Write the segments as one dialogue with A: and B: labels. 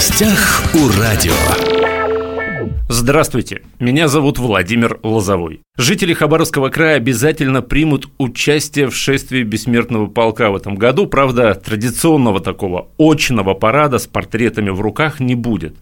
A: гостях у радио.
B: Здравствуйте, меня зовут Владимир Лозовой. Жители Хабаровского края обязательно примут участие в шествии бессмертного полка в этом году. Правда, традиционного такого очного парада с портретами в руках не будет.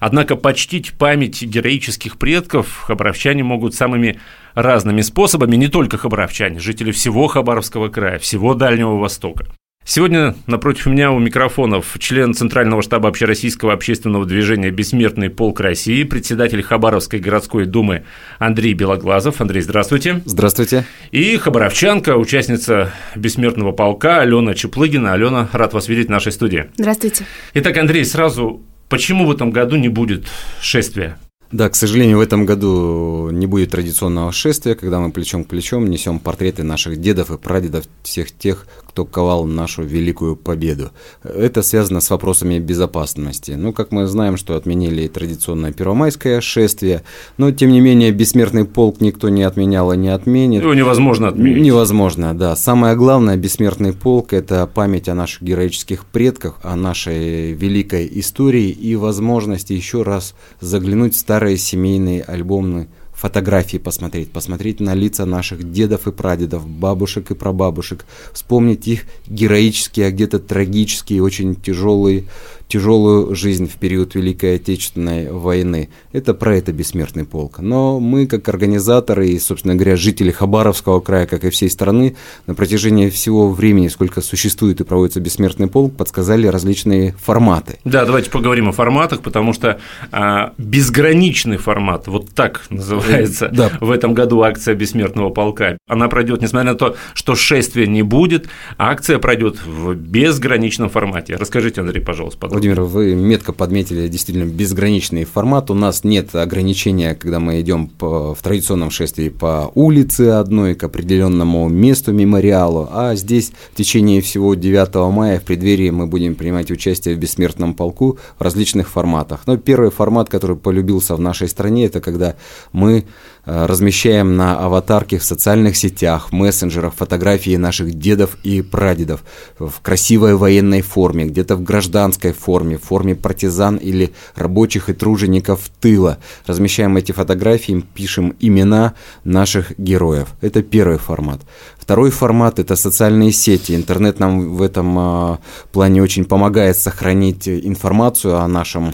B: Однако почтить память героических предков хабаровчане могут самыми разными способами, не только хабаровчане, жители всего Хабаровского края, всего Дальнего Востока. Сегодня напротив меня у микрофонов член Центрального штаба общероссийского общественного движения «Бессмертный полк России», председатель Хабаровской городской думы Андрей Белоглазов. Андрей, здравствуйте.
C: Здравствуйте.
B: И хабаровчанка, участница «Бессмертного полка» Алена Чеплыгина. Алена, рад вас видеть в нашей студии.
D: Здравствуйте.
B: Итак, Андрей, сразу, почему в этом году не будет шествия?
C: Да, к сожалению, в этом году не будет традиционного шествия, когда мы плечом к плечом несем портреты наших дедов и прадедов, всех тех, кто ковал нашу великую победу. Это связано с вопросами безопасности. Ну, как мы знаем, что отменили традиционное первомайское шествие, но, тем не менее, бессмертный полк никто не отменял и не отменит.
B: Его невозможно отменить.
C: Невозможно, да. Самое главное, бессмертный полк – это память о наших героических предках, о нашей великой истории и возможности еще раз заглянуть в старые семейные альбомы фотографии посмотреть, посмотреть на лица наших дедов и прадедов, бабушек и прабабушек, вспомнить их героические, а где-то трагические, очень тяжелые тяжелую жизнь в период Великой Отечественной войны. Это про это бессмертный полк. Но мы, как организаторы и, собственно говоря, жители Хабаровского края, как и всей страны, на протяжении всего времени, сколько существует и проводится бессмертный полк, подсказали различные форматы.
B: Да, давайте поговорим о форматах, потому что а, безграничный формат, вот так называется да. в этом году акция бессмертного полка. Она пройдет, несмотря на то, что шествия не будет, акция пройдет в безграничном формате. Расскажите, Андрей, пожалуйста, подробно.
C: Владимир, вы метко подметили действительно безграничный формат. У нас нет ограничения, когда мы идем по, в традиционном шествии по улице одной к определенному месту мемориалу, а здесь в течение всего 9 мая в преддверии мы будем принимать участие в бессмертном полку в различных форматах. Но первый формат, который полюбился в нашей стране, это когда мы размещаем на аватарке в социальных сетях, мессенджерах фотографии наших дедов и прадедов в красивой военной форме, где-то в гражданской форме, в форме партизан или рабочих и тружеников тыла. Размещаем эти фотографии, пишем имена наших героев. Это первый формат. Второй формат – это социальные сети. Интернет нам в этом а, плане очень помогает сохранить информацию о нашем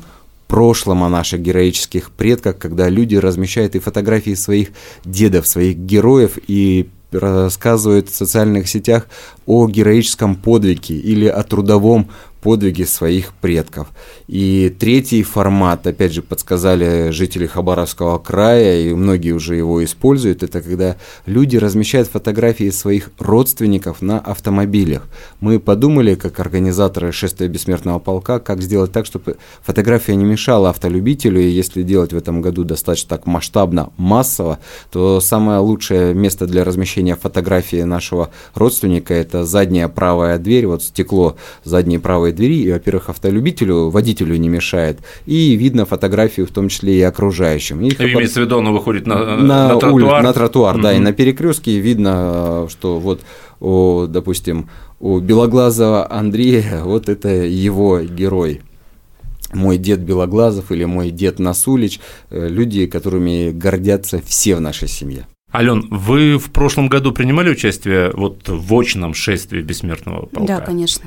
C: прошлом, о наших героических предках, когда люди размещают и фотографии своих дедов, своих героев и рассказывают в социальных сетях о героическом подвиге или о трудовом подвиги своих предков. И третий формат, опять же, подсказали жители Хабаровского края, и многие уже его используют, это когда люди размещают фотографии своих родственников на автомобилях. Мы подумали, как организаторы шествия бессмертного полка, как сделать так, чтобы фотография не мешала автолюбителю, и если делать в этом году достаточно так масштабно, массово, то самое лучшее место для размещения фотографии нашего родственника – это задняя правая дверь, вот стекло задней правой двери, и, во-первых, автолюбителю, водителю не мешает, и видно фотографию в том числе и окружающим. И
B: Имеется в виду, он выходит на,
C: на, на тротуар? Улиц, на тротуар, mm-hmm. да, и на перекрестке видно, что вот, о, допустим, у Белоглазого Андрея, вот это его герой мой дед Белоглазов или мой дед Насулич, э, люди, которыми гордятся все в нашей семье.
B: Ален, вы в прошлом году принимали участие вот в очном шествии бессмертного полка?
D: Да, конечно.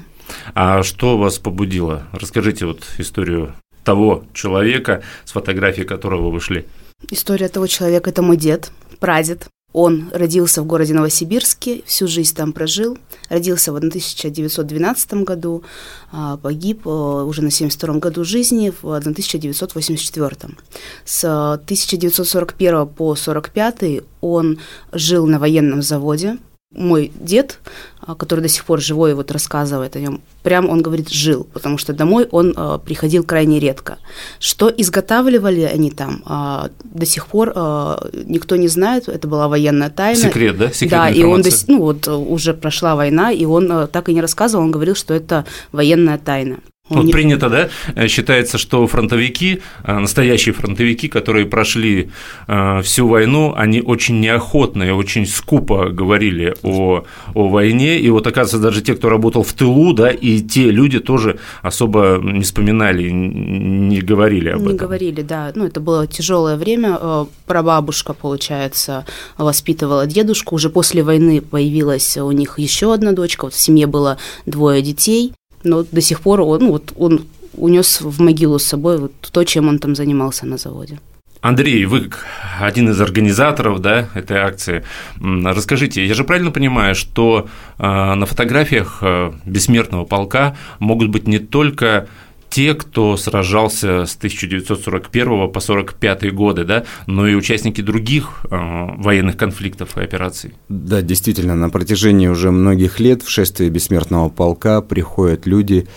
B: А что вас побудило? Расскажите вот историю того человека, с фотографией которого вы шли.
D: История того человека – это мой дед, прадед. Он родился в городе Новосибирске, всю жизнь там прожил. Родился в 1912 году, а, погиб а, уже на 72 году жизни в 1984. С 1941 по 1945 он жил на военном заводе, мой дед, который до сих пор живой, вот рассказывает о нем, прям он говорит, жил, потому что домой он э, приходил крайне редко. Что изготавливали они там, э, до сих пор э, никто не знает, это была военная тайна.
B: Секрет, да?
D: Секретная да, и он, до, ну вот, уже прошла война, и он э, так и не рассказывал, он говорил, что это военная тайна.
B: Вот не... принято, да, э, считается, что фронтовики, э, настоящие фронтовики, которые прошли э, всю войну, они очень неохотно и очень скупо говорили о, о войне, и вот, оказывается, даже те, кто работал в тылу, да, и те люди тоже особо не вспоминали, не говорили об
D: не
B: этом.
D: Не говорили, да, ну, это было тяжелое время, прабабушка, получается, воспитывала дедушку, уже после войны появилась у них еще одна дочка, вот в семье было двое детей, но до сих пор он, ну, вот он унес в могилу с собой вот то, чем он там занимался на заводе.
B: Андрей, вы один из организаторов да, этой акции. Расскажите, я же правильно понимаю, что э, на фотографиях э, бессмертного полка могут быть не только те, кто сражался с 1941 по 1945 годы, да, но и участники других э, военных конфликтов и операций.
C: Да, действительно, на протяжении уже многих лет в шествие бессмертного полка приходят люди,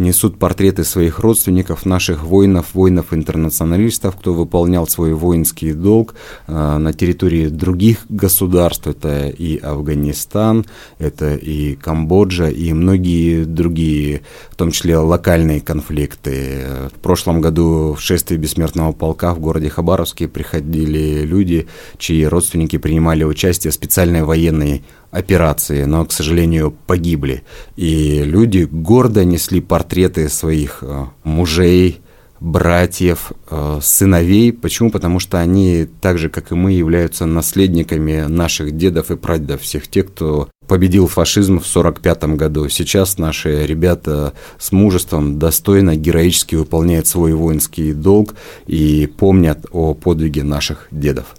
C: несут портреты своих родственников, наших воинов, воинов-интернационалистов, кто выполнял свой воинский долг э, на территории других государств. Это и Афганистан, это и Камбоджа, и многие другие, в том числе локальные конфликты. В прошлом году в шествии Бессмертного полка в городе Хабаровске приходили люди, чьи родственники принимали участие в специальной военной операции, но, к сожалению, погибли. И люди гордо несли портреты своих э, мужей, братьев, э, сыновей. Почему? Потому что они, так же, как и мы, являются наследниками наших дедов и прадедов, всех тех, кто победил фашизм в 1945 году. Сейчас наши ребята с мужеством достойно, героически выполняют свой воинский долг и помнят о подвиге наших дедов.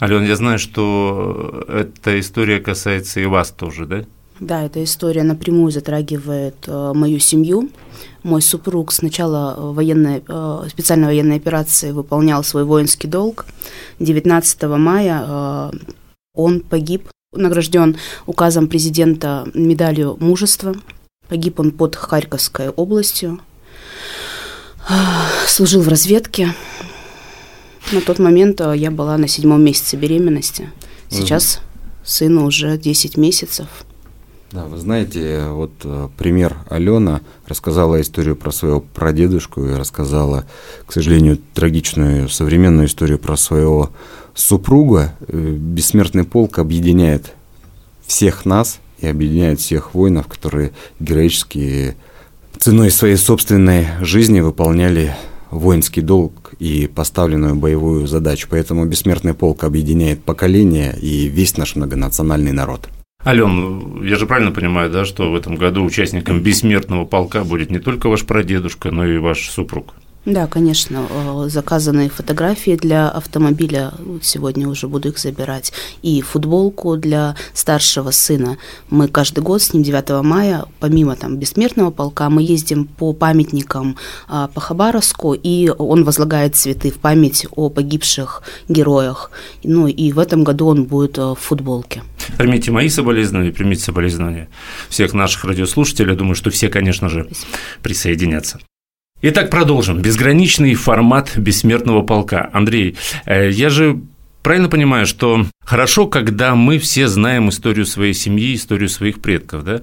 B: Ален, я знаю, что эта история касается и вас тоже, да?
D: Да, эта история напрямую затрагивает э, мою семью. Мой супруг с начала военной, э, специальной военной операции выполнял свой воинский долг. 19 мая э, он погиб, награжден указом президента медалью мужества. Погиб он под Харьковской областью. Служил в разведке. На тот момент э, я была на седьмом месяце беременности. Сейчас угу. сыну уже 10 месяцев.
C: Да, вы знаете, вот э, пример Алена рассказала историю про своего прадедушку и рассказала, к сожалению, трагичную современную историю про своего супруга. Э, бессмертный полк объединяет всех нас и объединяет всех воинов, которые героически ценой своей собственной жизни выполняли воинский долг и поставленную боевую задачу. Поэтому бессмертный полк объединяет поколения и весь наш многонациональный народ.
B: Ален, я же правильно понимаю, да, что в этом году участником бессмертного полка будет не только ваш прадедушка, но и ваш супруг?
D: Да, конечно, э, заказанные фотографии для автомобиля, сегодня уже буду их забирать, и футболку для старшего сына. Мы каждый год с ним 9 мая, помимо там бессмертного полка, мы ездим по памятникам а, по Хабаровску, и он возлагает цветы в память о погибших героях. Ну и в этом году он будет э, в футболке.
B: Примите мои соболезнования, примите соболезнования всех наших радиослушателей. Думаю, что все, конечно же, присоединятся. Итак, продолжим. Безграничный формат бессмертного полка. Андрей, э, я же правильно понимаю, что хорошо, когда мы все знаем историю своей семьи, историю своих предков, да?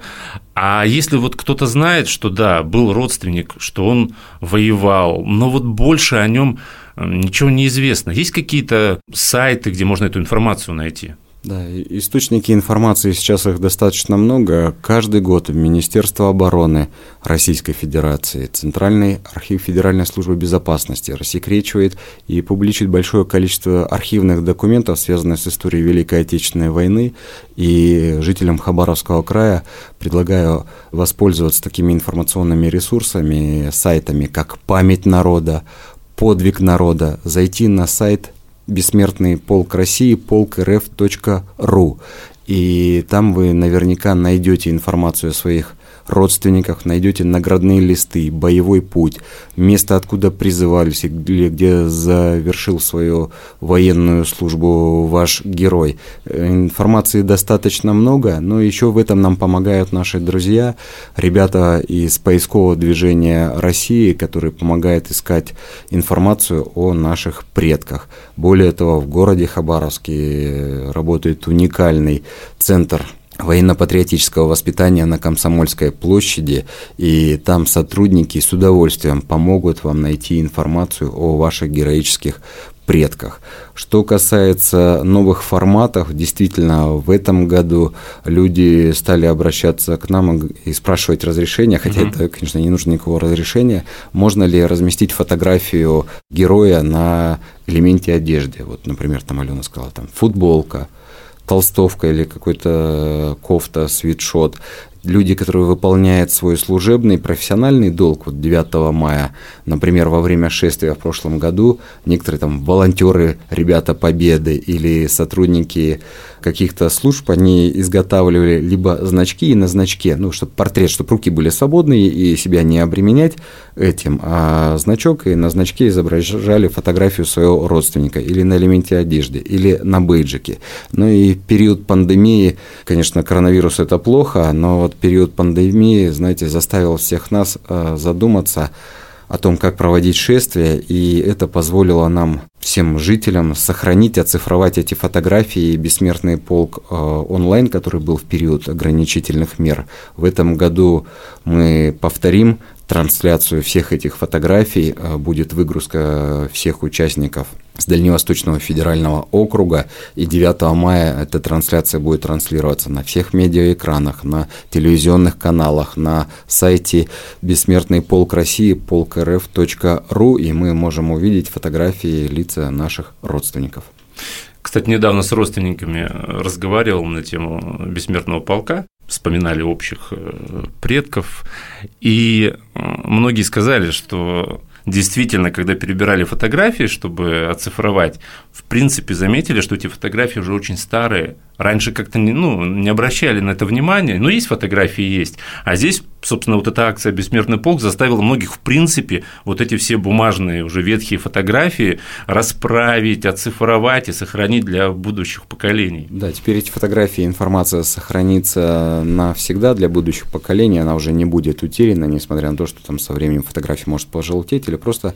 B: А если вот кто-то знает, что да, был родственник, что он воевал, но вот больше о нем э, ничего не известно. Есть какие-то сайты, где можно эту информацию найти?
C: Да, источники информации сейчас их достаточно много. Каждый год Министерство обороны Российской Федерации, Центральный архив Федеральной службы безопасности рассекречивает и публичит большое количество архивных документов, связанных с историей Великой Отечественной войны. И жителям Хабаровского края предлагаю воспользоваться такими информационными ресурсами, сайтами, как «Память народа», «Подвиг народа», зайти на сайт бессмертный полк России, полк.рф.ру. И там вы наверняка найдете информацию о своих родственниках, найдете наградные листы, боевой путь, место, откуда призывались, или где завершил свою военную службу ваш герой. Информации достаточно много, но еще в этом нам помогают наши друзья, ребята из поискового движения России, которые помогают искать информацию о наших предках. Более того, в городе Хабаровске работает уникальный центр военно-патриотического воспитания на Комсомольской площади, и там сотрудники с удовольствием помогут вам найти информацию о ваших героических предках. Что касается новых форматов, действительно, в этом году люди стали обращаться к нам и спрашивать разрешения, хотя угу. это, конечно, не нужно никакого разрешения, можно ли разместить фотографию героя на элементе одежды. Вот, например, там Алена сказала, там футболка, толстовка или какой-то кофта, свитшот люди, которые выполняют свой служебный профессиональный долг, вот 9 мая, например, во время шествия в прошлом году, некоторые там волонтеры, ребята Победы или сотрудники каких-то служб, они изготавливали либо значки и на значке, ну, чтобы портрет, чтобы руки были свободные и себя не обременять этим, а значок и на значке изображали фотографию своего родственника или на элементе одежды, или на бейджике. Ну и период пандемии, конечно, коронавирус это плохо, но вот период пандемии, знаете, заставил всех нас э, задуматься о том, как проводить шествие, и это позволило нам, всем жителям, сохранить, оцифровать эти фотографии. Бессмертный полк э, онлайн, который был в период ограничительных мер. В этом году мы повторим трансляцию всех этих фотографий, э, будет выгрузка всех участников с Дальневосточного федерального округа. И 9 мая эта трансляция будет транслироваться на всех медиаэкранах, на телевизионных каналах, на сайте Бессмертный полк России, полк.рф.ру, и мы можем увидеть фотографии лица наших родственников.
B: Кстати, недавно с родственниками разговаривал на тему бессмертного полка, вспоминали общих э, предков, и э, многие сказали, что действительно, когда перебирали фотографии, чтобы оцифровать, в принципе, заметили, что эти фотографии уже очень старые. Раньше как-то не, ну, не обращали на это внимания, но есть фотографии, есть. А здесь, собственно, вот эта акция «Бессмертный полк» заставила многих, в принципе, вот эти все бумажные уже ветхие фотографии расправить, оцифровать и сохранить для будущих поколений.
C: Да, теперь эти фотографии, информация сохранится навсегда для будущих поколений, она уже не будет утеряна, несмотря на то, что там со временем фотография может пожелтеть или просто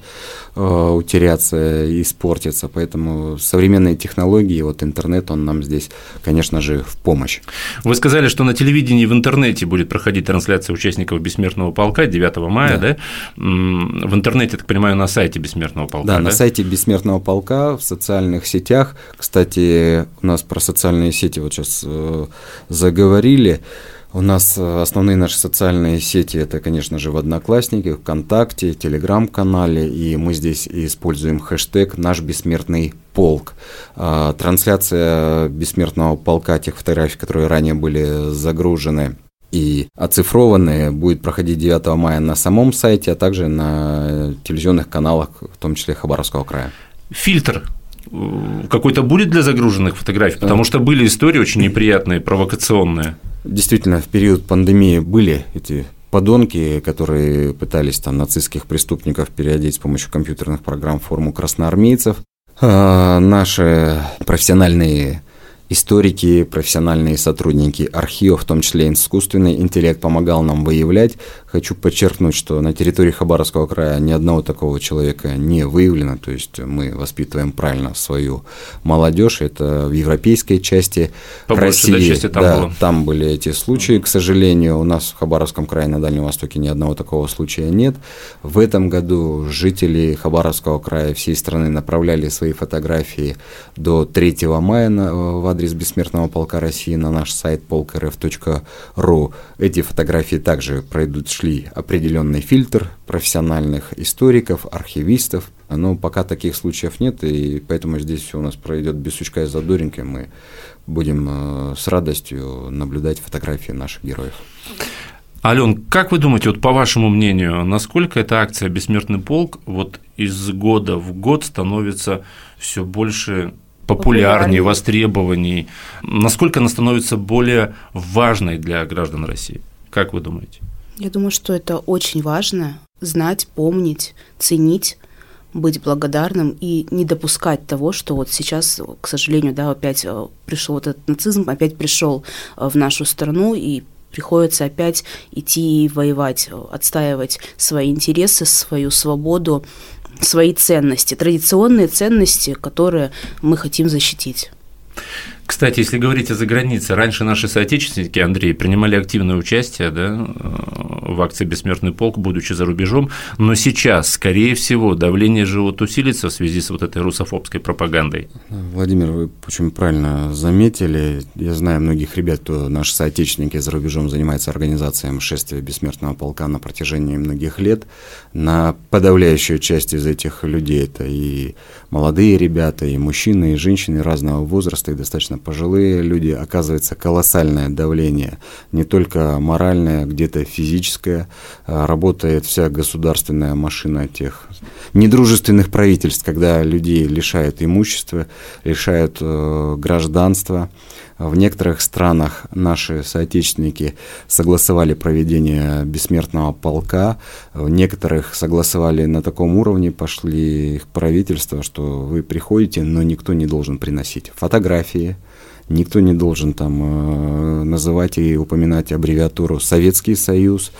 C: э, утеряться, испортиться. Поэтому современные технологии, вот интернет, он нам здесь, конечно же, в помощь.
B: Вы сказали, что на телевидении и в интернете будет проходить трансляция участников Бессмертного полка 9 мая, да? да? В интернете, я так понимаю, на сайте Бессмертного полка.
C: Да, да, на сайте Бессмертного полка, в социальных сетях. Кстати, у нас про социальные сети вот сейчас э, заговорили. У нас э, основные наши социальные сети это, конечно же, в Одноклассники, ВКонтакте, Телеграм-канале, и мы здесь используем хэштег «Наш бессмертный полк». А, трансляция бессмертного полка, тех фотографий, которые ранее были загружены и оцифрованные, будет проходить 9 мая на самом сайте, а также на телевизионных каналах, в том числе Хабаровского края.
B: Фильтр э, какой-то будет для загруженных фотографий? Потому что были истории очень неприятные, провокационные.
C: Действительно, в период пандемии были эти подонки, которые пытались там нацистских преступников переодеть с помощью компьютерных программ в форму красноармейцев. А наши профессиональные историки, профессиональные сотрудники архива, в том числе искусственный интеллект, помогал нам выявлять. Хочу подчеркнуть, что на территории Хабаровского края ни одного такого человека не выявлено, то есть мы воспитываем правильно свою молодежь, это в европейской части Побольше, России. Части там, да, было. там были эти случаи, к сожалению, у нас в Хабаровском крае на Дальнем Востоке ни одного такого случая нет. В этом году жители Хабаровского края всей страны направляли свои фотографии до 3 мая на, в адрес Бессмертного полка России на наш сайт полк.рф.ру. Эти фотографии также пройдут, шли определенный фильтр профессиональных историков, архивистов. Но пока таких случаев нет, и поэтому здесь все у нас пройдет без сучка и задоринки. Мы будем э, с радостью наблюдать фотографии наших героев.
B: Ален, как вы думаете, вот по вашему мнению, насколько эта акция «Бессмертный полк» вот из года в год становится все больше популярнее, востребованней. Насколько она становится более важной для граждан России? Как вы думаете?
D: Я думаю, что это очень важно знать, помнить, ценить быть благодарным и не допускать того, что вот сейчас, к сожалению, да, опять э, пришел вот этот нацизм, опять пришел э, в нашу страну и приходится опять идти и воевать, отстаивать свои интересы, свою свободу, свои ценности, традиционные ценности, которые мы хотим защитить.
B: Кстати, если говорить о загранице, раньше наши соотечественники, Андрей, принимали активное участие да, в акции «Бессмертный полк», будучи за рубежом, но сейчас, скорее всего, давление же усилится в связи с вот этой русофобской пропагандой.
C: Владимир, вы очень правильно заметили. Я знаю многих ребят, кто наши соотечественники за рубежом занимаются организацией шествия «Бессмертного полка» на протяжении многих лет. На подавляющую часть из этих людей это и молодые ребята, и мужчины, и женщины разного возраста, и достаточно пожилые люди. Оказывается, колоссальное давление, не только моральное, где-то физическое. А, работает вся государственная машина тех недружественных правительств, когда людей лишают имущества, лишают э, гражданства. В некоторых странах наши соотечественники согласовали проведение бессмертного полка, в некоторых согласовали на таком уровне, пошли их правительства, что вы приходите, но никто не должен приносить фотографии, никто не должен там э, называть и упоминать аббревиатуру Советский Союз,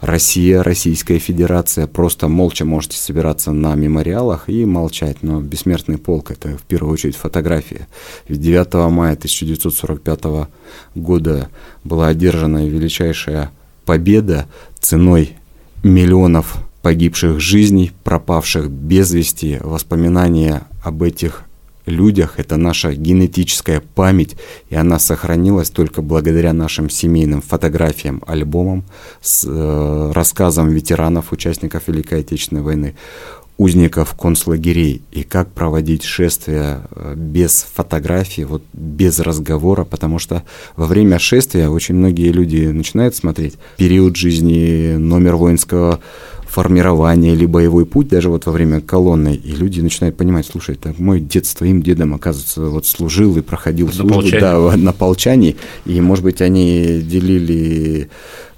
C: Россия, Российская Федерация. Просто молча можете собираться на мемориалах и молчать. Но бессмертный полк – это в первую очередь фотография. Ведь 9 мая 1945 года была одержана величайшая победа ценой миллионов погибших жизней, пропавших без вести, воспоминания об этих людях, это наша генетическая память, и она сохранилась только благодаря нашим семейным фотографиям, альбомам с э, рассказом ветеранов, участников Великой Отечественной войны, узников концлагерей, и как проводить шествия э, без фотографий, вот без разговора, потому что во время шествия очень многие люди начинают смотреть период жизни, номер воинского формирование или боевой путь, даже вот во время колонны, и люди начинают понимать, слушай, это мой дед с твоим дедом, оказывается, вот служил и проходил на службу да, на полчании, и, может быть, они делили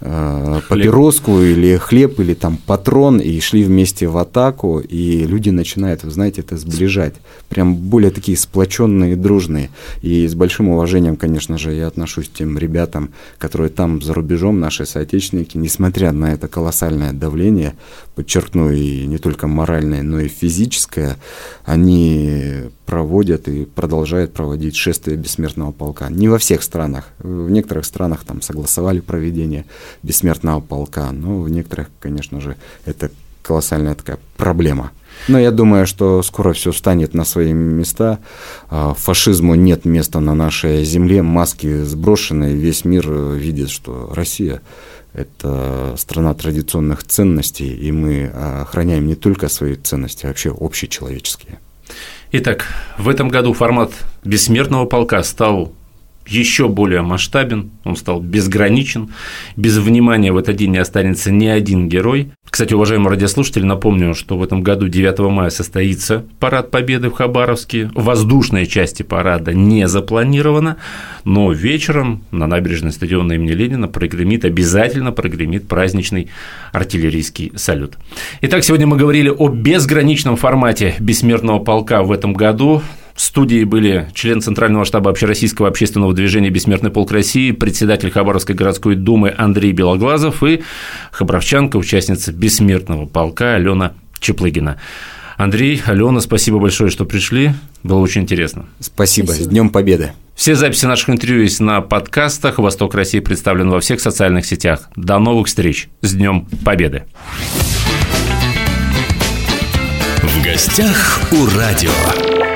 C: э, папироску или хлеб, или там патрон, и шли вместе в атаку, и люди начинают, вы знаете, это сближать. Прям более такие сплоченные, дружные. И с большим уважением, конечно же, я отношусь к тем ребятам, которые там за рубежом, наши соотечественники, несмотря на это колоссальное давление, подчеркну, и не только моральное, но и физическое, они проводят и продолжают проводить шествие бессмертного полка. Не во всех странах. В некоторых странах там согласовали проведение бессмертного полка, но в некоторых, конечно же, это колоссальная такая проблема. Но я думаю, что скоро все встанет на свои места. А, фашизму нет места на нашей земле, маски сброшены, весь мир видит, что Россия – это страна традиционных ценностей, и мы охраняем не только свои ценности, а вообще общечеловеческие.
B: Итак, в этом году формат бессмертного полка стал еще более масштабен, он стал безграничен, без внимания в этот день не останется ни один герой. Кстати, уважаемые радиослушатели, напомню, что в этом году 9 мая состоится парад Победы в Хабаровске. Воздушной части парада не запланировано, но вечером на набережной стадиона имени Ленина прогремит, обязательно прогремит праздничный артиллерийский салют. Итак, сегодня мы говорили о безграничном формате бессмертного полка в этом году. В студии были член Центрального штаба общероссийского общественного движения «Бессмертный полк России», председатель Хабаровской городской думы Андрей Белоглазов и хабаровчанка, участница «Бессмертного полка» Алена Чеплыгина. Андрей, Алена, спасибо большое, что пришли. Было очень интересно.
C: Спасибо. спасибо. С Днем Победы.
B: Все записи наших интервью есть на подкастах. «Восток России» представлен во всех социальных сетях. До новых встреч. С Днем Победы.
A: В гостях у радио.